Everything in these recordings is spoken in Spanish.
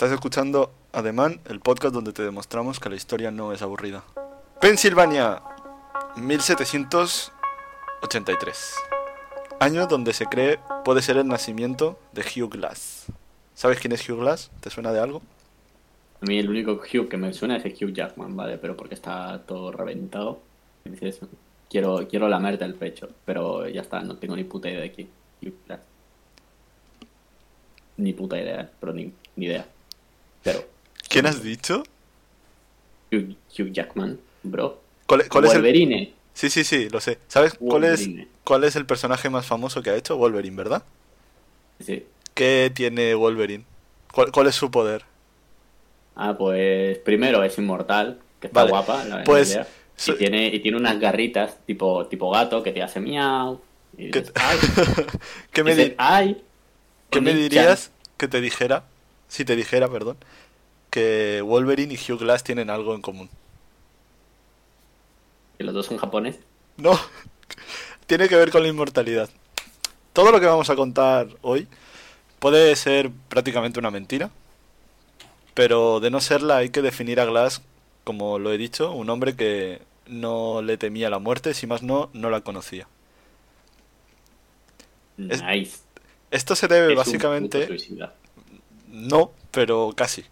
Estás escuchando Ademán, el podcast donde te demostramos que la historia no es aburrida. Pensilvania, 1783. Año donde se cree puede ser el nacimiento de Hugh Glass. ¿Sabes quién es Hugh Glass? ¿Te suena de algo? A mí el único Hugh que me suena es Hugh Jackman, ¿vale? Pero porque está todo reventado. Dices, quiero, quiero lamerte el pecho, pero ya está, no tengo ni puta idea de quién. Hugh Glass. Ni puta idea, pero ni, ni idea. Pero. ¿Quién has dicho? Hugh, Hugh Jackman, bro. ¿Cuál, cuál es el... Wolverine. Sí, sí, sí, lo sé. ¿Sabes cuál es, Wolverine. cuál es el personaje más famoso que ha hecho? Wolverine, ¿verdad? Sí. ¿Qué tiene Wolverine? ¿Cuál, cuál es su poder? Ah, pues primero es inmortal, que está Vale, guapa, la pues, idea. Y tiene, y tiene unas garritas tipo, tipo gato que te hace miau. Y ¿Qué, dices, ay, ¿Qué me, dices, di- ay, qué me dirías que te dijera, si te dijera, perdón, que Wolverine y Hugh Glass tienen algo en común? Que los dos son japoneses. No, tiene que ver con la inmortalidad. Todo lo que vamos a contar hoy puede ser prácticamente una mentira, pero de no serla hay que definir a Glass, como lo he dicho, un hombre que no le temía la muerte, si más no, no la conocía. Nice. Esto se debe Es básicamente... No, pero casi.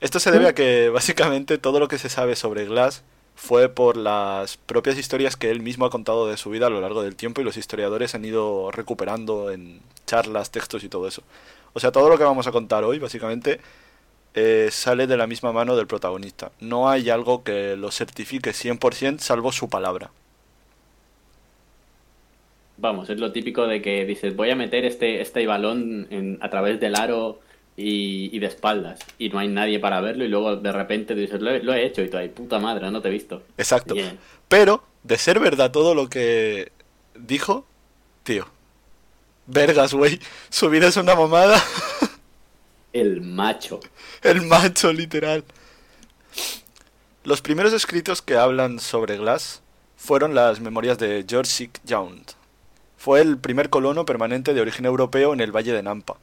Esto se debe a que básicamente todo lo que se sabe sobre Glass fue por las propias historias que él mismo ha contado de su vida a lo largo del tiempo y los historiadores han ido recuperando en charlas, textos y todo eso. O sea, todo lo que vamos a contar hoy básicamente eh, sale de la misma mano del protagonista. No hay algo que lo certifique 100% salvo su palabra. Vamos, es lo típico de que dices, voy a meter este, este balón en- a través del aro y, y de espaldas. Y no hay nadie para verlo y luego de repente dices, lo he, lo he hecho y tú, ay, puta madre, no te he visto. Exacto. Pero, de ser verdad todo lo que dijo, tío. Vergas, güey. Su vida es una mamada. El macho. El macho, literal. Los primeros escritos que hablan sobre Glass fueron las memorias de George Sick Yount. Fue el primer colono permanente de origen europeo en el Valle de Nampa.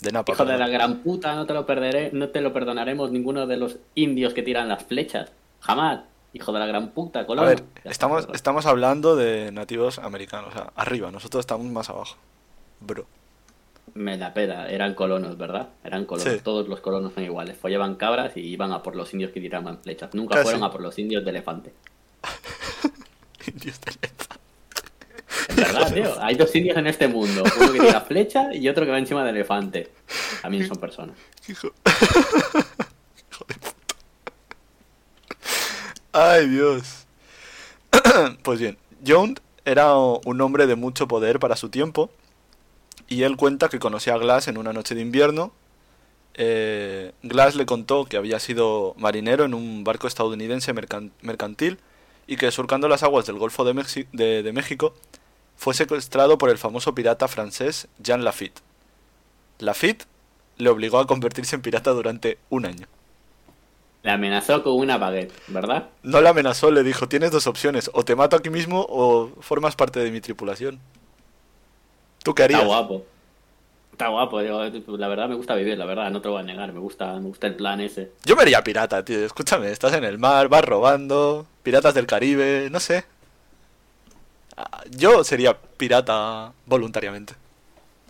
De Napa. Hijo de la gran puta, no te lo perderé, no te lo perdonaremos ninguno de los indios que tiran las flechas. Jamás. Hijo de la gran puta, A colono. ver, estamos, estamos hablando de nativos americanos, o sea, arriba, nosotros estamos más abajo. Bro. Me la pela, eran colonos, ¿verdad? Eran colonos, Sí. todos los colonos son iguales. Follaban cabras y iban a por los indios que tiraban flechas. Nunca Casi. fueron a por los indios de elefante. Indios de lefa. Es verdad, tío. Hay dos indios en este mundo. Uno que tira flecha y otro que va encima del elefante. También son personas. Hijo. De puta. Ay, Dios. pues bien, Jones era un hombre de mucho poder para su tiempo. Y él cuenta que conoció a Glass en una noche de invierno. Eh, Glass le contó que había sido marinero en un barco estadounidense mercan- mercantil y que surcando las aguas del Golfo de, Mexi- de México fue secuestrado por el famoso pirata francés Jean Lafitte. Lafitte le obligó a convertirse en pirata durante un año. Le amenazó con una baguette, ¿verdad? No le amenazó, le dijo, tienes dos opciones, o te mato aquí mismo o formas parte de mi tripulación. ¿Tú qué harías? Está guapo. Está guapo, la verdad me gusta vivir, la verdad, no te lo voy a negar, me gusta, me gusta el plan ese. Yo me haría pirata, tío. Escúchame, estás en el mar, vas robando, piratas del Caribe, no sé. Yo sería pirata voluntariamente.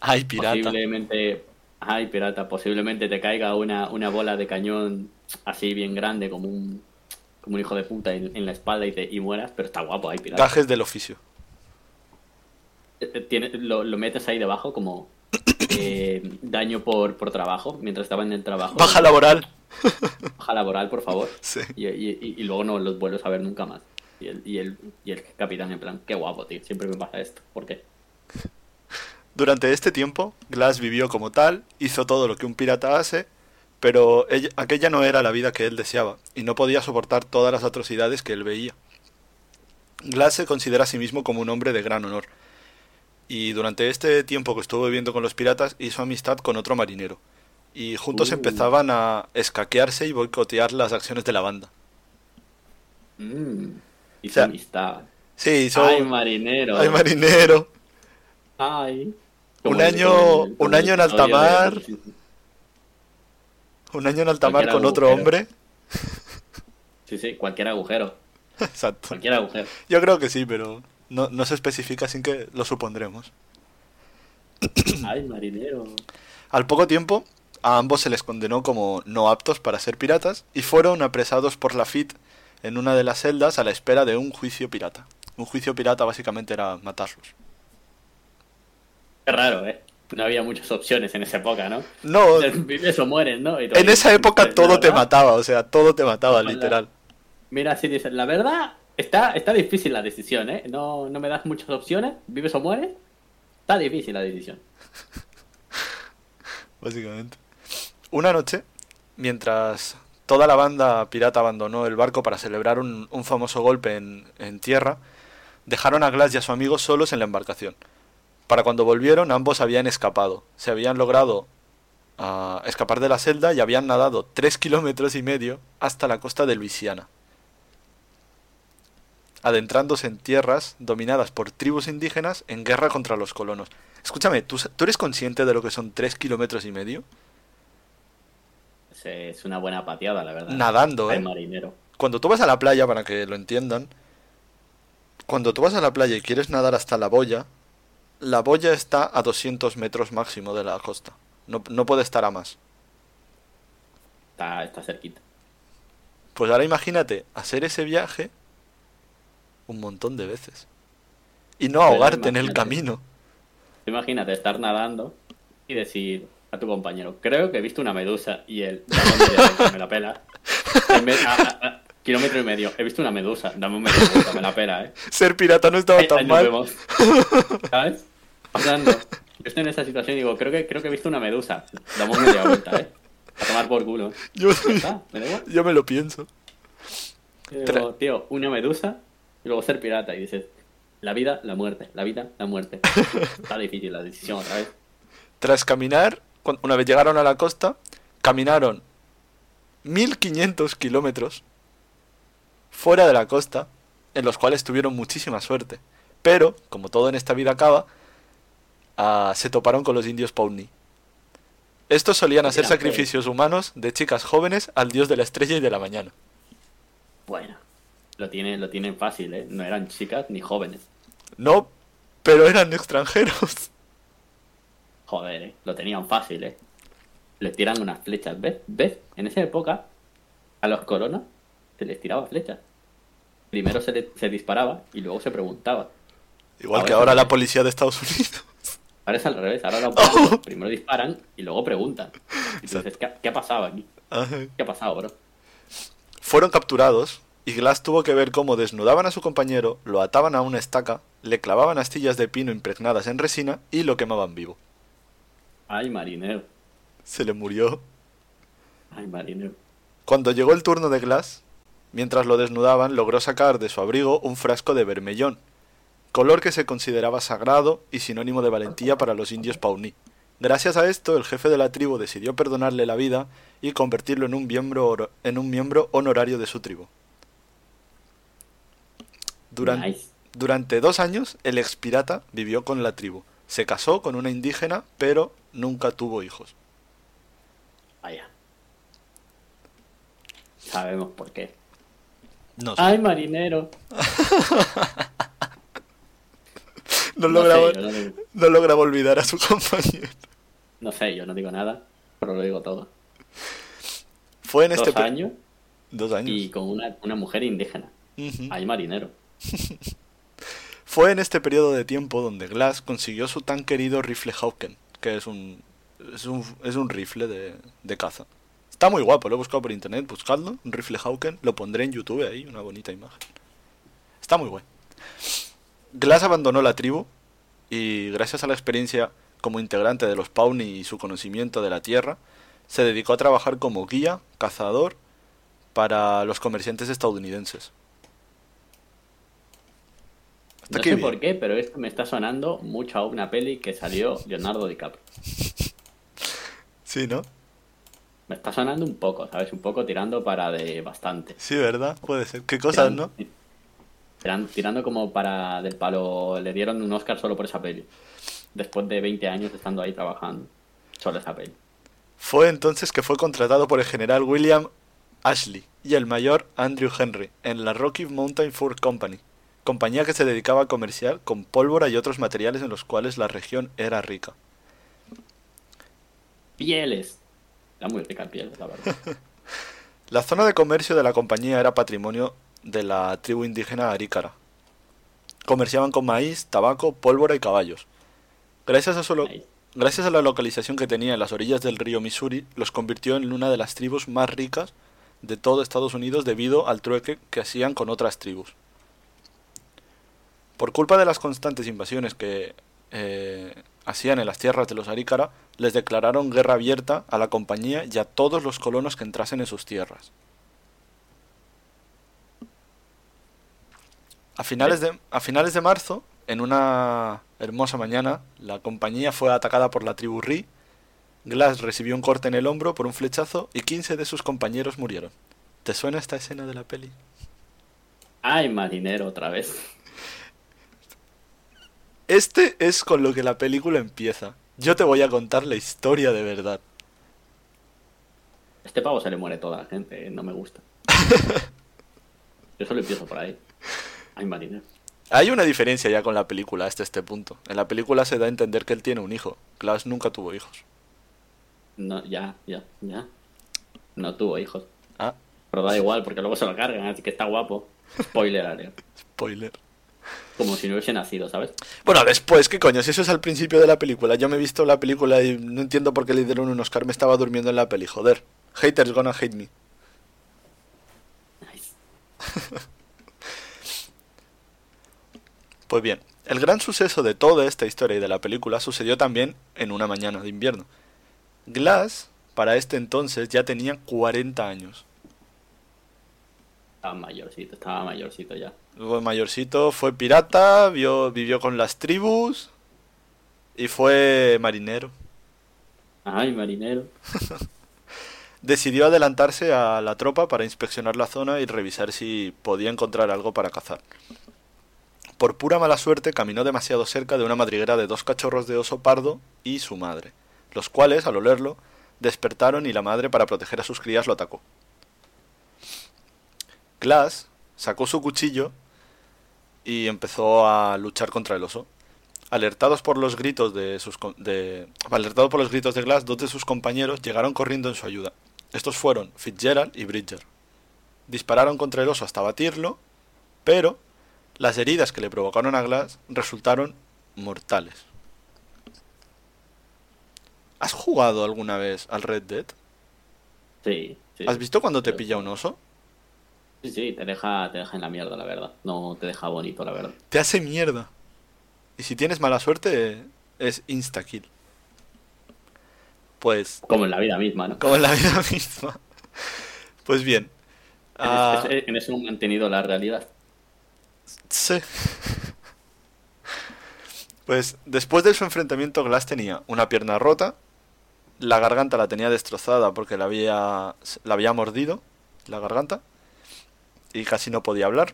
Ay, pirata. Posiblemente, ay pirata, posiblemente te caiga una, una bola de cañón así bien grande como un, como un hijo de puta en, en la espalda y, te, y mueras, pero está guapo, ay pirata. Gajes del oficio. Eh, eh, tiene- lo, lo metes ahí debajo como eh, daño por, por trabajo, mientras estaba en el trabajo. Baja laboral. Baja laboral, por favor. Sí. Y- y- y luego no los vuelves a ver nunca más. Y el, y, el, y el capitán en plan, qué guapo, tío, siempre me pasa esto. ¿Por qué? Durante este tiempo, Glass vivió como tal, hizo todo lo que un pirata hace, pero ella- aquella no era la vida que él deseaba, y no podía soportar todas las atrocidades que él veía. Glass se considera a sí mismo como un hombre de gran honor, y durante este tiempo que estuvo viviendo con los piratas hizo amistad con otro marinero, y juntos Uh. empezaban a escaquearse y boicotear las acciones de la banda. Mm, hizo O sea, amistad. Sí, hizo... Ay, marinero. Ay, marinero. Ay. Un año- el- un año en el alta episodio de- mar. Un año en alta mar Cualquier con otro hombre. Sí, sí, cualquier agujero. Exacto. Cualquier agujero. Yo creo que sí, pero no, no se especifica sin que lo supondremos. Ay, marinero. Al poco tiempo, a ambos se les condenó como no aptos para ser piratas y fueron apresados por la FIT en una de las celdas a la espera de un juicio pirata. Un juicio pirata básicamente era matarlos. Qué raro, ¿eh? No había muchas opciones en esa época, ¿no? No, Vives o mueres, ¿no? Y en esa época ¿la todo te mataba, o sea, todo te mataba, literal. Mira, si dices, la verdad, está, está difícil la decisión, ¿eh? No, no me das muchas opciones, vives o mueres. Está difícil la decisión. básicamente. Una noche, mientras toda la banda pirata abandonó el barco para celebrar un, famoso golpe en, tierra, dejaron a Glass y a su amigo solos en la embarcación. Para cuando volvieron, ambos habían escapado. Se habían logrado ah, escapar de la celda y habían nadado tres kilómetros y medio hasta la costa de Luisiana. Adentrándose en tierras dominadas por tribus indígenas en guerra contra los colonos. Escúchame, ¿tú, sa- ¿tú eres consciente de lo que son tres kilómetros y medio? Es, una buena pateada, la verdad. Nadando, Ay, ¿eh? marinero. Cuando tú vas a la playa, para que lo entiendan, cuando tú vas a la playa y quieres nadar hasta la boya, la boya está a 200 metros máximo de la costa. No, no puede estar a más. Está, está cerquita. Pues ahora imagínate hacer ese viaje un montón de veces. Y no ahogarte en el camino. Imagínate estar nadando y decir a tu compañero, creo que he visto una medusa y él, me la pela. En vez- a- a- a- kilómetro y medio, he visto una medusa, dame un medio vuelta, me la pela, eh. Ser pirata no estaba Ahí- tan ahí nos mal. vemos. ¿Sabes? Yo estoy en esa situación y digo, creo que, creo que he visto una medusa. Damos media vuelta, eh. A tomar por culo. Yo, me yo me lo pienso. Y digo, tío, una medusa y luego ser pirata. Y dices, la vida, la muerte, la vida, la muerte. Está difícil la decisión otra vez. Tras caminar, una vez llegaron a la costa, caminaron 1500 kilómetros fuera de la costa, en los cuales tuvieron muchísima suerte. Pero, como todo en esta vida acaba, ah, se toparon con los indios Pawnee. Estos solían hacer pues. sacrificios humanos de chicas jóvenes al dios de la estrella y de la mañana. Bueno, lo tienen, lo tienen fácil, ¿eh? No eran chicas ni jóvenes. No, pero eran extranjeros. Joder, ¿eh? Lo tenían fácil, ¿eh? Les tiran unas flechas, ¿ves? ¿Ves? En esa época, a los coronas se les tiraba flechas. Primero se, le- se disparaba y luego se preguntaba. Igual Ahora que ahora la policía de Estados Unidos. Ahora es al revés, ahora los blancos primero disparan y luego preguntan. Y tú dices, ¿qué, qué ha pasado aquí? Ajá. ¿Qué ha pasado, bro? Fueron capturados y Glass tuvo que ver cómo desnudaban a su compañero, lo ataban a una estaca, le clavaban astillas de pino impregnadas en resina y lo quemaban vivo. Ay, marinero. Se le murió. Ay, marinero. Cuando llegó el turno de Glass, mientras lo desnudaban, logró sacar de su abrigo un frasco de vermellón, color que se consideraba sagrado y sinónimo de valentía para los indios Pawnee. Gracias a esto, el jefe de la tribu decidió perdonarle la vida y convertirlo en un miembro, en un miembro honorario de su tribu. Duran- Nice. Durante dos años, el ex pirata vivió con la tribu. Se casó con una indígena, pero nunca tuvo hijos. Vaya. Sabemos por qué. No, sé. Ay, marinero. no, No lograba, sé, no, digo, no lograba olvidar a su compañero. no sé, yo no digo nada, pero lo digo todo. Fue en este Dos años Dos años. y con una, una mujer indígena. Ujú. Ay, marinero. Fue en este periodo de tiempo donde Glass consiguió su tan querido rifle Hawken, que es un, es un, es un rifle de, de caza. Está muy guapo, lo he buscado por internet, buscadlo, un rifle Hawken, lo pondré en YouTube ahí, una bonita imagen. Está muy bueno. Glass abandonó la tribu y gracias a la experiencia como integrante de los Pawnee y su conocimiento de la tierra, se dedicó a trabajar como guía, cazador, para los comerciantes estadounidenses. Hasta No sé bien. por qué, pero esto me está sonando mucho a una peli que salió Leonardo DiCaprio. Sí, ¿no? Me está sonando un poco, ¿sabes? Un poco tirando para de bastante. Sí, ¿verdad? Puede ser. ¿Qué cosas, no? tiran- tirando como para del palo. Le dieron un Oscar solo por esa peli. Después de 20 años estando ahí trabajando. Solo esa peli. Fue entonces que fue contratado por el general William Ashley y el mayor Andrew Henry en la Rocky Mountain Fur Company, compañía que se dedicaba a comerciar con pólvora y otros materiales en los cuales la región era rica. Pieles. Era muy rica piel, la verdad. La zona de comercio de la compañía era patrimonio de la tribu indígena Arícara. Comerciaban con maíz, tabaco, pólvora y caballos. Gracias a, su lo- gracias a la localización que tenía en las orillas del río Missouri, los convirtió en una de las tribus más ricas de todo Estados Unidos debido al trueque que hacían con otras tribus. Por culpa de las constantes invasiones que eh, hacían en las tierras de los Arícara, les declararon guerra abierta a la compañía y a todos los colonos que entrasen en sus tierras. A finales de, a finales de marzo, en una hermosa mañana, la compañía fue atacada por la tribu Ri. Glass recibió un corte en el hombro por un flechazo y 15 de sus compañeros murieron. ¿Te suena esta escena de la peli? Ay, marinero, otra vez. Este es con lo que la película empieza. Yo te voy a contar la historia de verdad. Este pavo se le muere toda la gente, eh, no me gusta. Yo solo empiezo por ahí. Hay una diferencia ya con la película hasta este punto. En la película se da a entender que él tiene un hijo. Glass nunca tuvo hijos. No, ya, ya, ya. No tuvo hijos. Ah, Pero da igual, porque luego se lo cargan, así que está guapo. Spoiler alert. spoiler. Como si no hubiese nacido, ¿sabes? Bueno, después, ¿qué coño? Si eso es al principio de la película. Yo me he visto la película y no entiendo por qué le dieron un Oscar. Me estaba durmiendo en la peli, joder. Haters gonna hate me. Nice. Pues bien, el gran suceso de toda esta historia y de la película sucedió también en una mañana de invierno. Glass, para este entonces, ya tenía 40 años. Estaba mayorcito, estaba mayorcito ya. Luego mayorcito fue pirata, vio, vivió con las tribus y fue marinero. Ay, marinero. Decidió adelantarse a la tropa para inspeccionar la zona y revisar si podía encontrar algo para cazar. Por pura mala suerte caminó demasiado cerca de una madriguera de dos cachorros de oso pardo y su madre, los cuales, al olerlo, despertaron y la madre para proteger a sus crías lo atacó. Glass sacó su cuchillo y empezó a luchar contra el oso. Alertados por los gritos de sus com- de alertado por los gritos de Glass, dos de sus compañeros llegaron corriendo en su ayuda. Estos fueron Fitzgerald y Bridger. Dispararon contra el oso hasta batirlo, pero las heridas que le provocaron a Glass resultaron mortales. ¿Has jugado alguna vez al Red Dead? Sí, sí. ¿Has visto cuando te pilla un oso? Sí, sí, te deja, te deja en la mierda, la verdad. No te deja bonito, la verdad. Te hace mierda. Y si tienes mala suerte, es insta-kill. Pues, Como en la vida misma, ¿no? como en la vida misma. Pues bien. En, ah, es- en eso han mantenido la realidad. Sí. Pues después de su enfrentamiento, Glass tenía una pierna rota, la garganta la tenía destrozada porque la había, la había mordido, la garganta, y casi no podía hablar.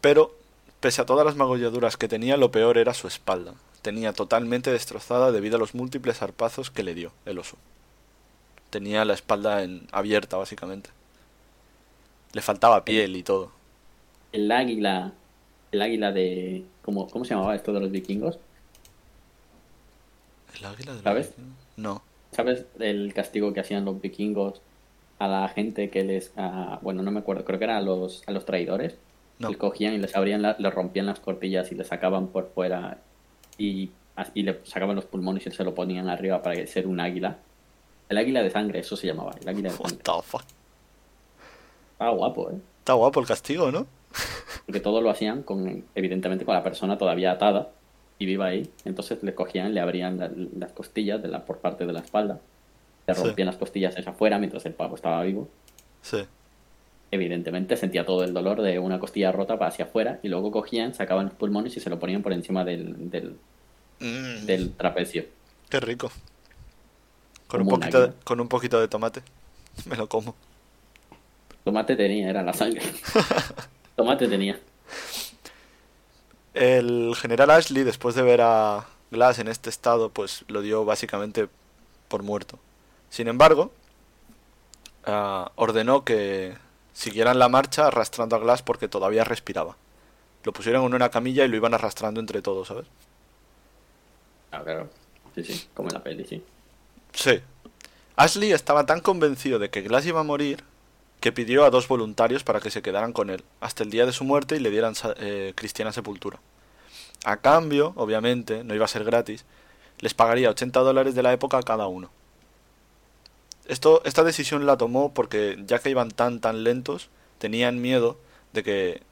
Pero, pese a todas las magulladuras que tenía, lo peor era su espalda. Tenía totalmente destrozada debido a los múltiples zarpazos que le dio el oso. Tenía la espalda en, abierta, básicamente. Le faltaba piel y todo. El águila, el águila de... ¿Cómo, cómo se llamaba esto de los vikingos? ¿El águila de ¿Sabes? Virgen? No. ¿Sabes el castigo que hacían los vikingos a la gente que les... a- bueno, no me acuerdo, creo que era a los, a los traidores? No. Les cogían y les abrían, la- les rompían las costillas y les sacaban por fuera y, y le sacaban los pulmones y se lo ponían arriba para ser un águila. El águila de sangre, eso se llamaba, el águila de What sangre. the fuck. Estaba guapo, ¿eh? Está guapo el castigo, ¿no? Porque todo lo hacían con, evidentemente, con la persona todavía atada y viva ahí. Entonces le cogían, le abrían la- las costillas de la, por parte de la espalda, le Sí. rompían las costillas hacia afuera mientras el pavo estaba vivo. Sí. Evidentemente sentía todo el dolor de una costilla rota para hacia afuera y luego cogían, sacaban los pulmones y se lo ponían por encima del, del, Mm, del trapecio. Qué rico. Con un, poquito de, con un poquito de tomate. Me lo como. Tomate tenía, era la sangre. Tomate tenía. El general Ashley, después de ver a Glass en este estado, pues lo dio básicamente por muerto. Sin embargo, ah, ordenó que siguieran la marcha arrastrando a Glass porque todavía respiraba. Lo pusieron en una camilla y lo iban arrastrando entre todos, ¿sabes? Ah, claro. Sí, sí, como en la peli, sí. Sí. Ashley estaba tan convencido de que Glass iba a morir que pidió a dos voluntarios para que se quedaran con él hasta el día de su muerte y le dieran eh, cristiana sepultura. A cambio, obviamente, no iba a ser gratis, les pagaría 80 dólares de la época a cada uno. Esto, esta decisión la tomó porque ya que iban tan tan lentos, tenían miedo de que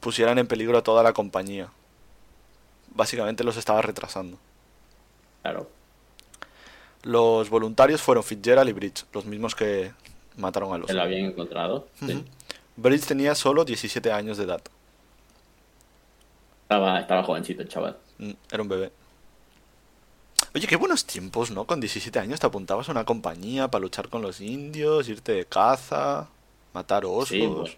pusieran en peligro a toda la compañía. Básicamente los estaba retrasando. Claro. Los voluntarios fueron Fitzgerald y Bridge, los mismos que mataron a los. Que lo habían encontrado. sí. Bridge tenía solo 17 años de edad. Estaba, estaba jovencito el chaval. Mm, Era un bebé. Oye, qué buenos tiempos, ¿no? Con 17 años te apuntabas a una compañía para luchar con los indios, irte de caza, matar osos. Sí, bu-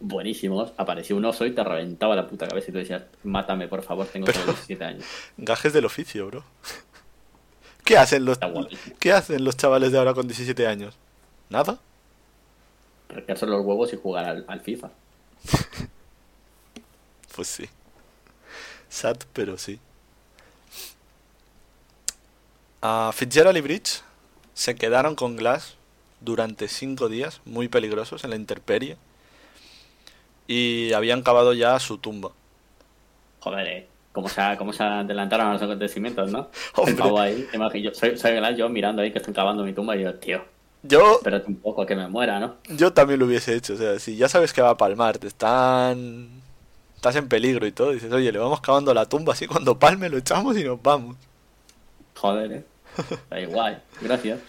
buenísimos. Apareció un oso y te reventaba la puta cabeza y tú decías, mátame, por favor, tengo solo 17 años. Gajes del oficio, bro. ¿Qué hacen los. ¿Qué hacen los chavales de ahora con 17 años? ¿Nada? Arrancarse los huevos y jugar al, al FIFA. Pues sí. Sad, pero sí. A Fitzgerald y Bridge se quedaron con Glass durante cinco días, muy peligrosos, en la intemperie. Y habían cavado ya su tumba. Joder, eh. Cómo se, cómo se adelantaron a los acontecimientos, ¿no? Hombre. El pavo ahí, imagino, soy, soy Glass, yo mirando ahí que están cavando mi tumba y yo, tío, Yo, espérate un poco a que me muera, ¿no? yo también lo hubiese hecho. O sea, si ya sabes que va a palmar, te están. Estás en peligro y todo. Dices, oye, le vamos cavando la tumba así. Cuando palme lo echamos y nos vamos. Joder, eh. Da igual, gracias.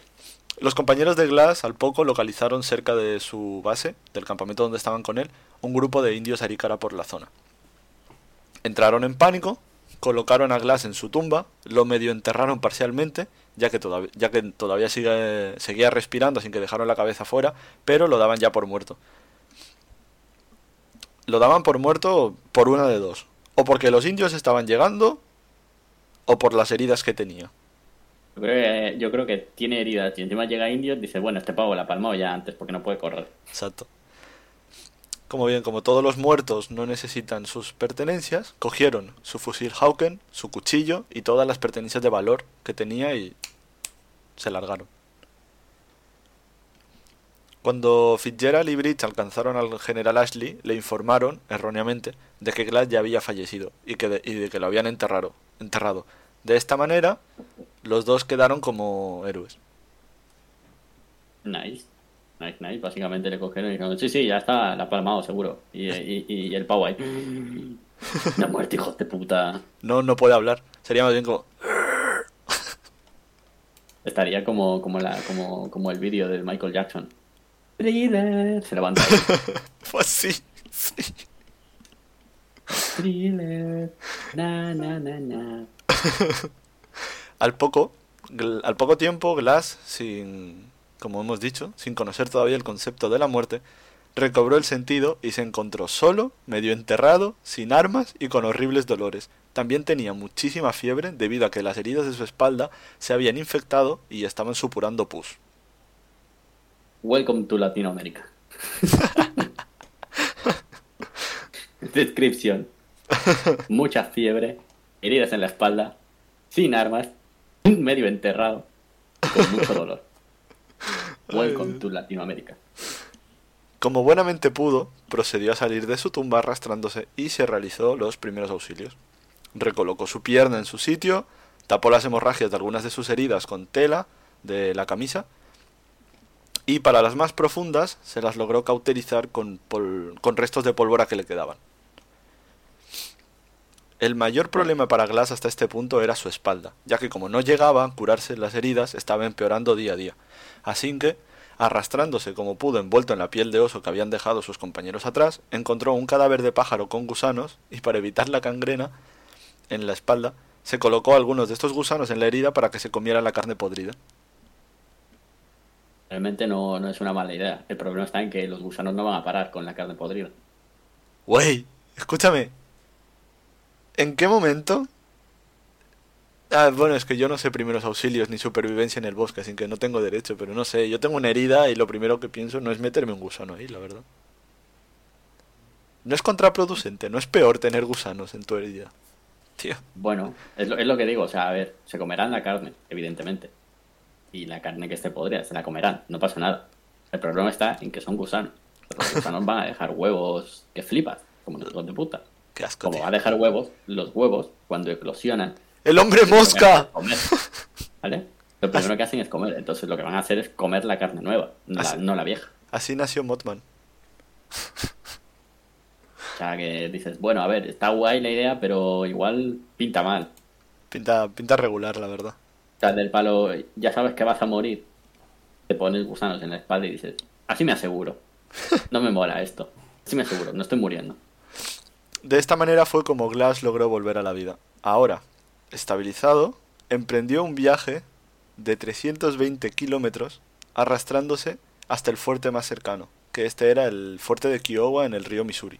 Los compañeros de Glass al poco localizaron cerca de su base, del campamento donde estaban con él, un grupo de indios arícara por la zona. Entraron en pánico, colocaron a Glass en su tumba, lo medio enterraron parcialmente, ya que todavía, sigue- seguía respirando sin que dejaron la cabeza fuera, pero lo daban ya por muerto. Lo daban por muerto por una de dos. O porque los indios estaban llegando, o por las heridas que tenía. Yo creo, que, tiene heridas y encima llega Indio y dice, bueno, este pavo la palmó ya antes porque no puede correr. Exacto. Como bien, como todos los muertos no necesitan sus pertenencias, cogieron su fusil Hauken, su cuchillo y todas las pertenencias de valor que tenía y se largaron. Cuando Fitzgerald y Bridge alcanzaron al general Ashley, le informaron, erróneamente, de que Glass ya había fallecido y, que de, y de que lo habían enterrado, enterrado. De esta manera, los dos quedaron como héroes. Nice. Nice, nice. Básicamente le cogieron y dijeron, sí, sí, ya está, la palmado seguro. Y, y, y el pavo ahí. No muerte, hijos de puta. No, no puede hablar. Sería más bien como... Estaría como, como, la, como, como el vídeo de Michael Jackson. Thriller. Se levanta ahí. Pues sí, sí. Thriller. Na, na, na, na. Al poco, al poco tiempo, Glass, sin, como hemos dicho, sin conocer todavía el concepto de la muerte, recobró el sentido y se encontró solo, medio enterrado, sin armas y con horribles dolores. También tenía muchísima fiebre debido a que las heridas de su espalda se habían infectado y estaban supurando pus. Welcome to Latinoamérica. Descripción. Mucha fiebre, heridas en la espalda, sin armas, medio enterrado, con mucho dolor. Welcome to Latinoamérica. Como buenamente pudo, procedió a salir de su tumba arrastrándose y se realizó los primeros auxilios. Recolocó su pierna en su sitio, tapó las hemorragias de algunas de sus heridas con tela de la camisa y para las más profundas se las logró cauterizar con, pol- con restos de pólvora que le quedaban. El mayor problema para Glass hasta este punto era su espalda, ya que como no llegaba a curarse las heridas, estaba empeorando día a día. Así que, arrastrándose como pudo envuelto en la piel de oso que habían dejado sus compañeros atrás, encontró un cadáver de pájaro con gusanos y para evitar la gangrena en la espalda, se colocó algunos de estos gusanos en la herida para que se comiera la carne podrida. Realmente no, no es una mala idea. El problema está en que los gusanos no van a parar con la carne podrida. Wey, escúchame. ¿En qué momento Ah, bueno, es que yo no sé primeros auxilios ni supervivencia en el bosque, así que no tengo derecho, pero no sé, yo tengo una herida y lo primero que pienso no es meterme un gusano ahí, la verdad. No es contraproducente, no es peor tener gusanos en tu herida. Tío. Bueno, es lo, es lo que digo, o sea, a ver, se comerán la carne, evidentemente. Y la carne que esté podrida, se la comerán, no pasa nada. El problema está en que son gusanos. Los gusanos van a dejar huevos que flipas, como los de puta. Qué asco, Como tío. va a dejar huevos, los huevos, cuando eclosionan, ¡El hombre mosca! comer, ¿vale? Lo primero que hacen es comer, entonces lo que van a hacer es comer la carne nueva, no la, Así- no la vieja. Así nació Mothman. O sea, que dices, bueno, a ver, está guay la idea, pero igual pinta mal. Pinta, pinta regular, la verdad. O sea, del palo, ya sabes que vas a morir. Te pones gusanos en la espalda y dices, así me aseguro. No me mola esto. Así me aseguro, no estoy muriendo. De esta manera fue como Glass logró volver a la vida. Ahora, estabilizado, emprendió un viaje de 320 kilómetros arrastrándose hasta el fuerte más cercano, que este era el fuerte de Kiowa en el río Missouri.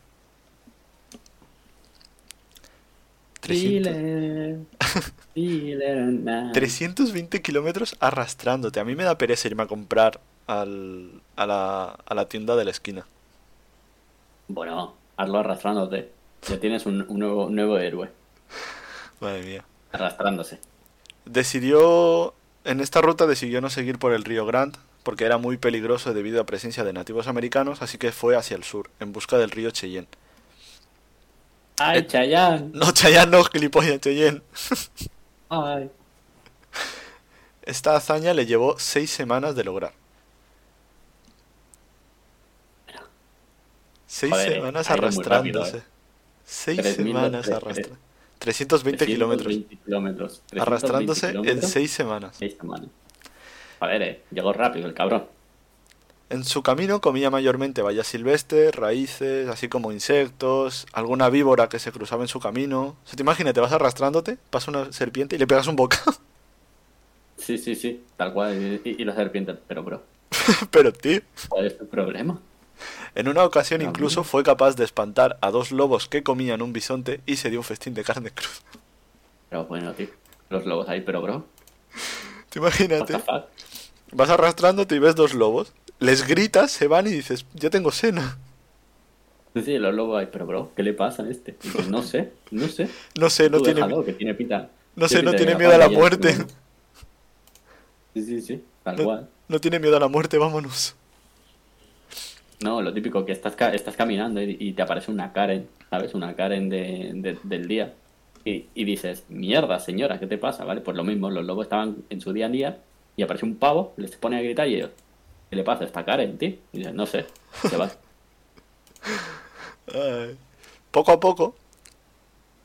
300 Killer, killer night. 320 kilómetros arrastrándote. A mí me da pereza irme a comprar al- a, la, a la tienda de la esquina. Bueno, hazlo arrastrándote. Ya tienes un, un nuevo, nuevo héroe. Madre mía. Arrastrándose. Decidió, en esta ruta decidió no seguir por el río Grant, porque era muy peligroso debido a presencia de nativos americanos, así que fue hacia el sur, en busca del río Cheyenne. ¡Ay, Eh. Chayanne! No, Cheyenne no, gilipollas, Cheyenne. ¡Ay! Esta hazaña le llevó seis semanas de lograr. Seis Joder, semanas rápido, arrastrándose. eh. Seis 3.000 semanas tre- arrastrando. 320 kilómetros. 320 kilómetros. 320 Arrastrándose en seis semanas. seis semanas. Joder, eh, llegó rápido el cabrón. En su camino comía mayormente bayas silvestres, raíces, así como insectos, alguna víbora que se cruzaba en su camino. Se te imagina, te vas arrastrándote, pasa una serpiente y le pegas un bocado. Sí, sí, sí, tal cual. Y, y la serpiente, pero bro, Pero tío, ¿cuál es tu problema? En una ocasión Ah, incluso fue capaz de espantar a dos lobos que comían un bisonte y se dio un festín de carne cruz. Pero bueno, tío, los lobos ahí, pero bro, Te imagínate, fuck? vas arrastrándote y ves dos lobos, les gritas, se van y dices, ya tengo cena. Sí, sí, los lobos ahí, pero bro, ¿qué le pasa a este? Dices, no sé, no sé. No sé, no Tú tiene, déjalo, que tiene pinta. no sé, no tiene miedo a la muerte. Sí, sí, sí, tal No, cual. no tiene miedo a la muerte, vámonos. No, lo típico, que estás, estás caminando y, te aparece una Karen, ¿sabes? Una Karen de, de- del día. Y, y dices, mierda, señora, ¿qué te pasa? ¿Vale? Pues lo mismo, los lobos estaban en su día a día y aparece un pavo, les pone a gritar y ellos, ¿qué le pasa a esta Karen, tío? Y dices, no sé, se va. Poco a poco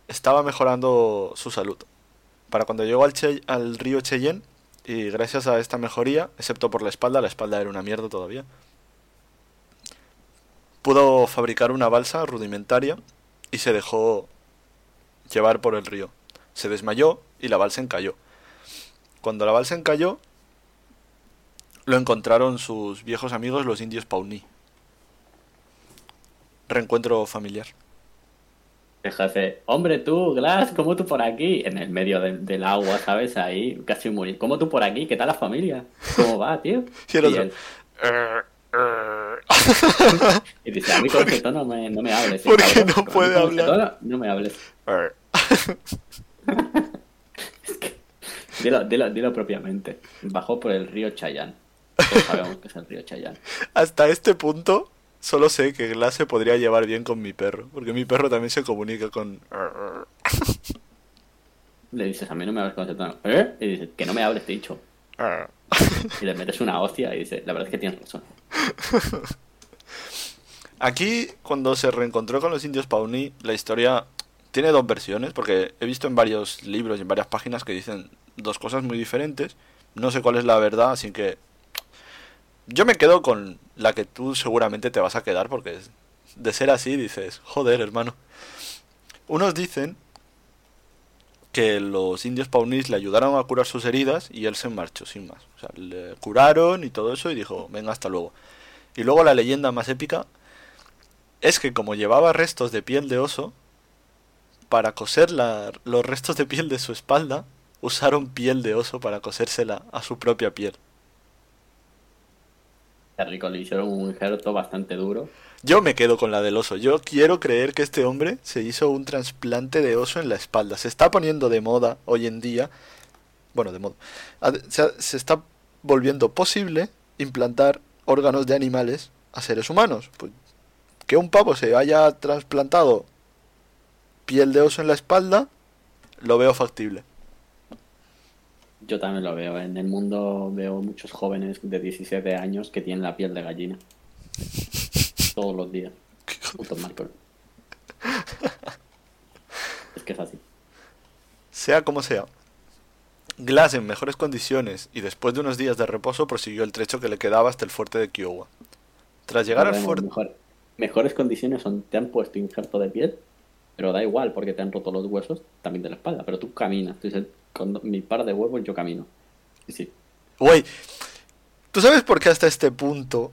estaba mejorando su salud. Para cuando llegó al, Che- al río Cheyenne, y gracias a esta mejoría, excepto por la espalda, la espalda era una mierda todavía, pudo fabricar una balsa rudimentaria y se dejó llevar por el río. Se desmayó y la balsa encalló. Cuando la balsa encalló, lo encontraron sus viejos amigos los indios Pawnee. Reencuentro familiar. El jefe, hombre tú, Glass, ¿cómo tú por aquí? En el medio del- del agua, ¿sabes? Ahí, casi morir. ¿Cómo tú por aquí? ¿Qué tal la familia? ¿Cómo va, tío? Y el otro, él- y dice, a mí con tono me- no me hables. ¿eh, ¿Por qué cabrón? no puede con hablar? tono no me hables. Dilo, dilo, dilo propiamente. Bajó por el río Chayán. Todos sabemos que es el río Chayán. Hasta este punto, solo sé que Glass se podría llevar bien con mi perro, porque mi perro también se comunica con... Le dices, a mí no me hables con ese tono. ¿Eh? Y dice, que no me hables, te he dicho. Y le metes una hostia y dice, la verdad es que tienes razón. Aquí, cuando se reencontró con los indios Pawnee, la historia tiene dos versiones, porque he visto en varios libros y en varias páginas que dicen dos cosas muy diferentes. No sé cuál es la verdad, así que yo me quedo con la que tú seguramente te vas a quedar, porque de ser así dices, joder, hermano. Unos dicen que los indios Pawnees le ayudaron a curar sus heridas y él se marchó sin más. O sea, le curaron y todo eso y dijo, venga, hasta luego. Y luego la leyenda más épica es que como llevaba restos de piel de oso, para coser los restos de piel de su espalda, usaron piel de oso para cosérsela a su propia piel. Qué rico, le hicieron un injerto bastante duro. Yo me quedo con la del oso. Yo quiero creer que este hombre se hizo un trasplante de oso en la espalda. Se está poniendo de moda hoy en día. Bueno, de moda. se está volviendo posible implantar órganos de animales a seres humanos. Pues que un pavo se haya trasplantado piel de oso en la espalda, lo veo factible. Yo también lo veo. En el mundo veo muchos jóvenes de 17 años que tienen la piel de gallina. Todos los días. Puto Michael. Es que es así. Sea como sea. Glass en mejores condiciones y después de unos días de reposo prosiguió el trecho que le quedaba hasta el fuerte de Kiowa. Tras llegar al fuerte... mejor- mejores condiciones son, te han puesto injerto de piel, pero da igual porque te han roto los huesos también de la espalda, pero tú caminas. Tú dices, con mi par de huevos yo camino. Sí, sí. Güey, ¿tú sabes por qué hasta este punto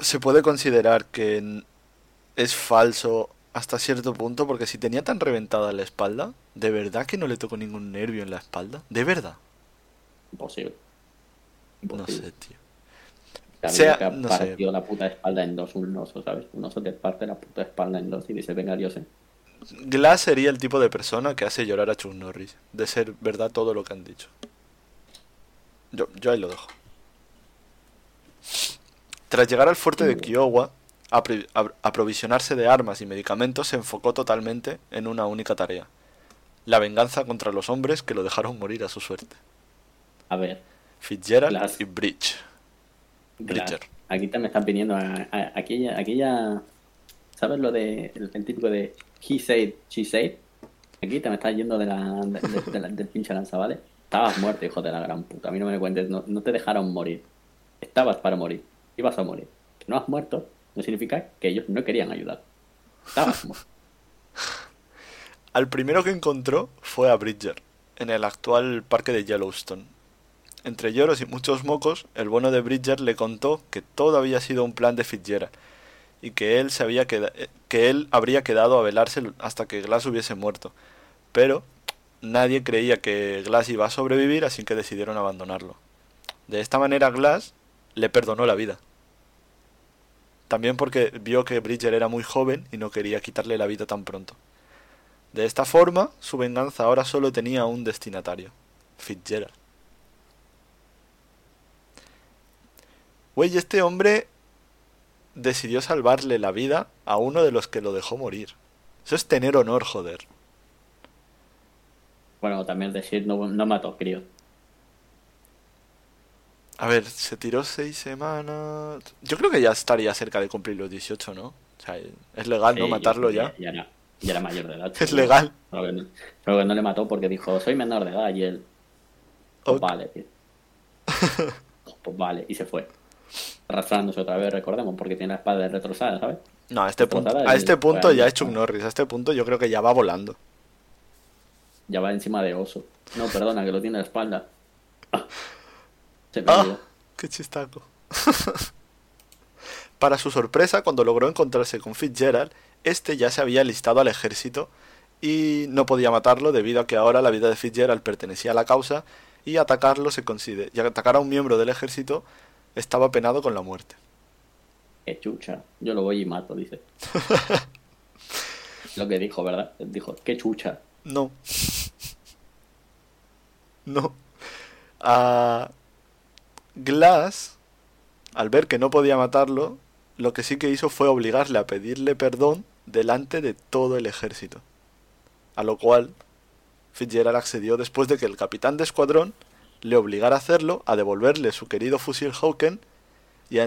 se puede considerar que es falso hasta cierto punto? Porque si tenía tan reventada la espalda, ¿de verdad que no le tocó ningún nervio en la espalda? ¿De verdad? Imposible. No sé, tío. Sea, que no sé. partido la puta espalda en dos un oso, ¿sabes? Un oso te parte la puta espalda en dos y dice, venga, yo sé. Glass sería el tipo de persona que hace llorar a Chuck Norris, de ser verdad todo lo que han dicho. Yo, yo ahí lo dejo. Tras llegar al fuerte de Kiowa, apri- a- aprovisionarse de armas y medicamentos se enfocó totalmente en una única tarea. La venganza contra los hombres que lo dejaron morir a su suerte. A ver, Fitzgerald Glass. y Bridge. Bridger. aquí te me están pidiendo a, a- aquella, aquella, ¿sabes lo de, el, el típico de he said, she said? Aquí te me estás yendo de la, de- de- de la- del pinche lanza, ¿vale? Estabas muerto, hijo de la gran puta. A mí no me cuentes, no, no te dejaron morir. Estabas para morir. Ibas a morir. Que no has muerto no significa que ellos no querían ayudar. Estabas. Al primero que encontró fue a Bridger, en el actual parque de Yellowstone. Entre lloros y muchos mocos, el bueno de Bridger le contó que todo había sido un plan de Fitzgerald y que él se había eh, que él habría quedado a velarse hasta que Glass hubiese muerto. Pero nadie creía que Glass iba a sobrevivir, así que decidieron abandonarlo. De esta manera Glass le perdonó la vida. También porque vio que Bridger era muy joven y no quería quitarle la vida tan pronto. De esta forma, su venganza ahora solo tenía un destinatario, Fitzgerald. Güey, este hombre decidió salvarle la vida a uno de los que lo dejó morir. Eso es tener honor, joder. Bueno, también decir, no, no mató críos. A ver, se tiró seis semanas... Yo creo que ya estaría cerca de cumplir los 18, ¿no? O sea, es legal, ¿no? Matarlo ya. Ya era, ya era mayor de edad. Es legal. Pero que, no, pero que no le mató porque dijo, soy menor de edad y él... Pues vale, tío. pues vale, y se fue. Arrastrándose otra vez, recordemos, porque tiene la espalda retrasada, ¿sabes? No, a este punto, a este punto ya es Chuck Norris. A este punto yo creo que ya va volando. Ya va encima de oso. No, perdona, que lo tiene en la espalda. Ah. Se me ¡Ah! olvidó. ¡Qué chistaco! Para su sorpresa, cuando logró encontrarse con Fitzgerald, este ya se había alistado al ejército y no podía matarlo debido a que ahora la vida de Fitzgerald pertenecía a la causa y atacarlo se considera y atacar a un miembro del ejército estaba penado con la muerte. Qué chucha. Yo lo voy y mato, dice. lo que dijo, ¿verdad? Dijo, qué chucha. No. No. A Glass, al ver que no podía matarlo, lo que sí que hizo fue obligarle a pedirle perdón delante de todo el ejército. A lo cual Fitzgerald accedió después de que el capitán de escuadrón le obligara a hacerlo, a devolverle su querido fusil Hawken y,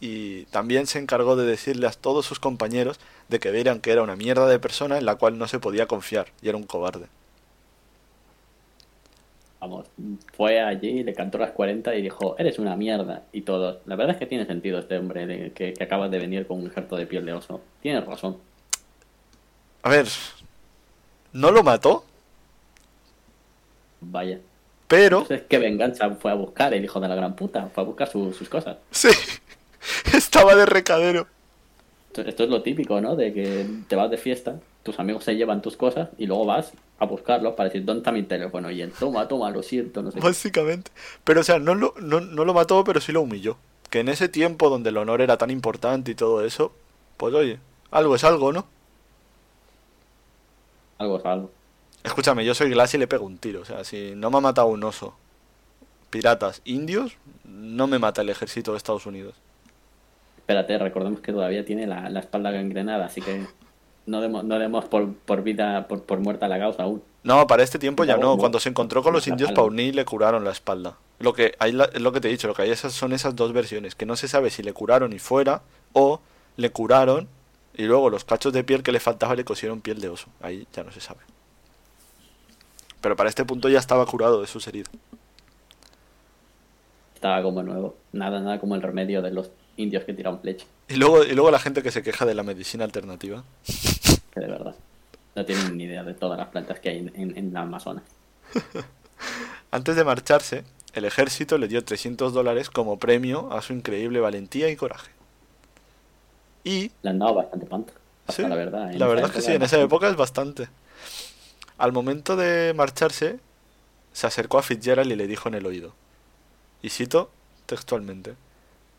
y también se encargó de decirle a todos sus compañeros de que vieran que era una mierda de persona en la cual no se podía confiar y era un cobarde. Vamos, fue allí, le cantó las 40 y dijo, eres una mierda. Y todo. La verdad es que tiene sentido este hombre de- que, que acaba de venir con un ejército de piel de oso. Tiene razón. A ver, no lo mató, Vaya. pero Entonces, ¿qué venganza fue a buscar el hijo de la gran puta? Fue a buscar su- sus cosas. sí, estaba de recadero. Esto, esto es lo típico, ¿no? De que te vas de fiesta, tus amigos se llevan tus cosas y luego vas a buscarlos para decir, ¿dónde está mi teléfono? Y él, toma, toma, lo siento, no sé qué. Básicamente. Pero, o sea, no lo, no, no lo mató, pero sí lo humilló. Que en ese tiempo donde el honor era tan importante y todo eso, pues oye, algo es algo, ¿no? Algo es algo. Escúchame, yo soy Glass y le pego un tiro. O sea, si no me ha matado un oso, piratas, indios, no me mata el ejército de Estados Unidos. Espérate, recordemos que todavía tiene la, la espalda gangrenada, así que no demos, no demos por, por vida, por, por muerta la causa aún. No, para este tiempo ya No. Cuando se encontró con los indios. Pawnee le curaron la espalda. Lo que hay la- es lo que te he dicho, lo que hay esas son esas dos versiones, que no se sabe si le curaron y fuera o le curaron y luego los cachos de piel que le faltaba le cosieron piel de oso. Ahí ya no se sabe. Pero para este punto ya estaba curado de sus heridas. Estaba como nuevo. Nada, nada como el remedio de los indios que tiran flecha. Y luego, y luego la gente que se queja de la medicina alternativa. Que de verdad. No tienen ni idea de todas las plantas que hay en, en, en la Amazonas. Antes de marcharse, el ejército le dio 300 dólares como premio a su increíble valentía y coraje. Y Le han dado bastante panta. Sí, la verdad. la verdad es que sí, en esa época es bastante. Al momento de marcharse, se acercó a Fitzgerald y le dijo en el oído, y cito textualmente,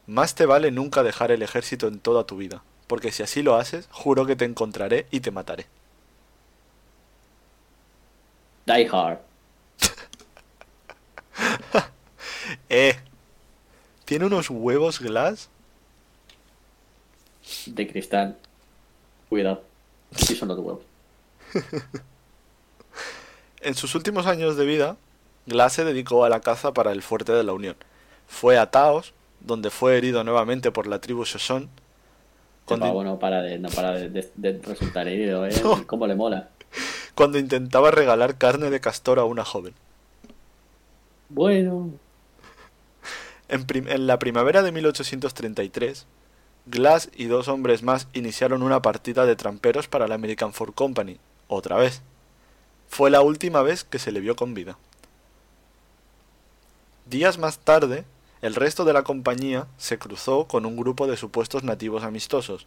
Más te vale nunca dejar el ejército en toda tu vida, porque si así lo haces, juro que te encontraré y te mataré. Die Hard. Eh, tiene unos huevos glass. De cristal. Cuidado. Así son los huevos. En sus últimos años de vida, Glass se dedicó a la caza para el fuerte de la Unión. Fue a Taos, donde fue herido nuevamente por la tribu Shoshone. Cuando, pavo no para de, no para de, de- de resultar herido, ¿eh? No. ¿Cómo le mola? cuando intentaba regalar carne de castor a una joven. Bueno. En la primavera de 1833, Glass y dos hombres más iniciaron una partida de tramperos para la American Ford Company, otra vez. Fue la última vez que se le vio con vida. Días más tarde, el resto de la compañía se cruzó con un grupo de supuestos nativos amistosos.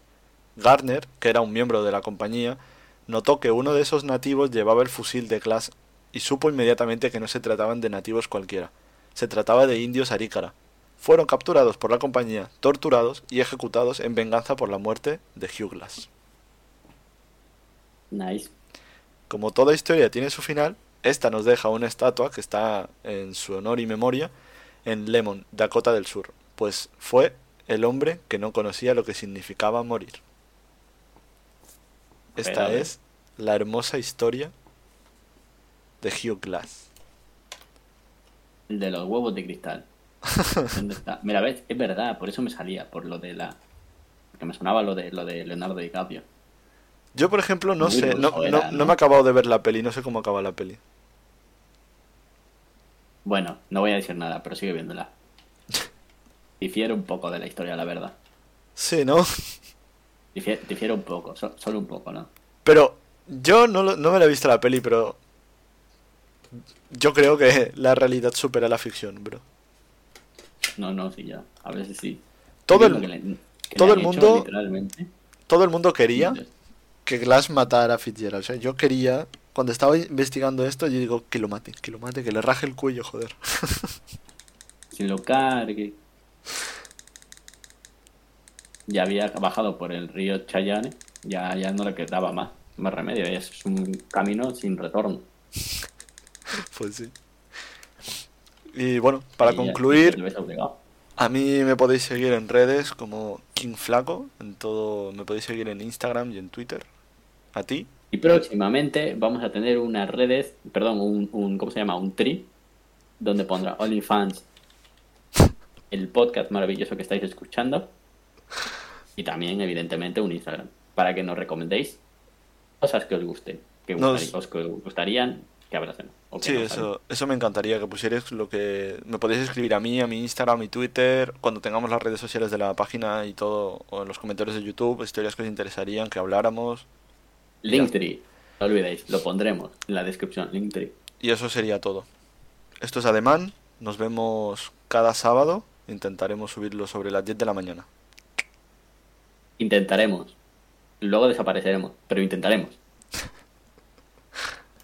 Garner, que era un miembro de la compañía, notó que uno de esos nativos llevaba el fusil de Glass y supo inmediatamente que no se trataban de nativos cualquiera. Se trataba de indios arícara. Fueron capturados por la compañía, torturados y ejecutados en venganza por la muerte de Hugh Glass. Nice. Como toda historia tiene su final, esta nos deja una estatua que está en su honor y memoria en Lemon, Dakota del Sur, pues fue el hombre que no conocía lo que significaba morir. Esta Pero, es la hermosa historia de Hugh Glass. El de los huevos de cristal. ¿Dónde está? Mira, ves, es verdad, por eso me salía, por lo de la. Que me sonaba lo de lo de Leonardo DiCaprio. Yo, por ejemplo, no Muy sé, no, ruso no- era, no ¿no? me he acabado de ver la peli, no sé cómo acaba la peli. Bueno, no voy a decir nada, pero sigue viéndola. Difiere un poco de la historia, la verdad. Sí, ¿no? Difiere, difiere un poco, so- solo un poco, ¿no? Pero yo no, no me la he visto la peli, pero yo creo que la realidad supera la ficción, bro. No, no, sí, ya. A veces sí. Todo el- creo que le- que todo el hecho mundo- literalmente. Todo el mundo quería que Glass matara a Fitzgerald. O sea, yo quería, cuando estaba investigando esto, yo digo que lo mate, que lo mate, que le raje el cuello, joder. Sin lo cargue. Ya había bajado por el río Chayane, ya, ya no le quedaba más, más remedio, ya es un camino sin retorno. Pues sí. Y bueno, para Y concluir, a mí me podéis seguir en redes como King Flaco, en todo, me podéis seguir en Instagram y en Twitter. A ti. Y próximamente vamos a tener unas redes, perdón, un, un ¿cómo se llama? Un tri, donde pondrá OnlyFans, el podcast maravilloso que estáis escuchando, y también, evidentemente, un Instagram, para que nos recomendéis cosas que os gusten, que os gustarían que abracemos. Sí, no eso, eso me encantaría que pusierais lo que... Me podéis escribir a mí, a mi Instagram, a mi Twitter, cuando tengamos las redes sociales de la página y todo, o en los comentarios de YouTube, historias que os interesarían, que habláramos. Linktree, no olvidéis, lo pondremos en la descripción, Linktree. Y eso sería todo. Esto es Ademán, nos vemos cada sábado, intentaremos subirlo sobre las 10 de la mañana. Intentaremos. luego desapareceremos, pero intentaremos.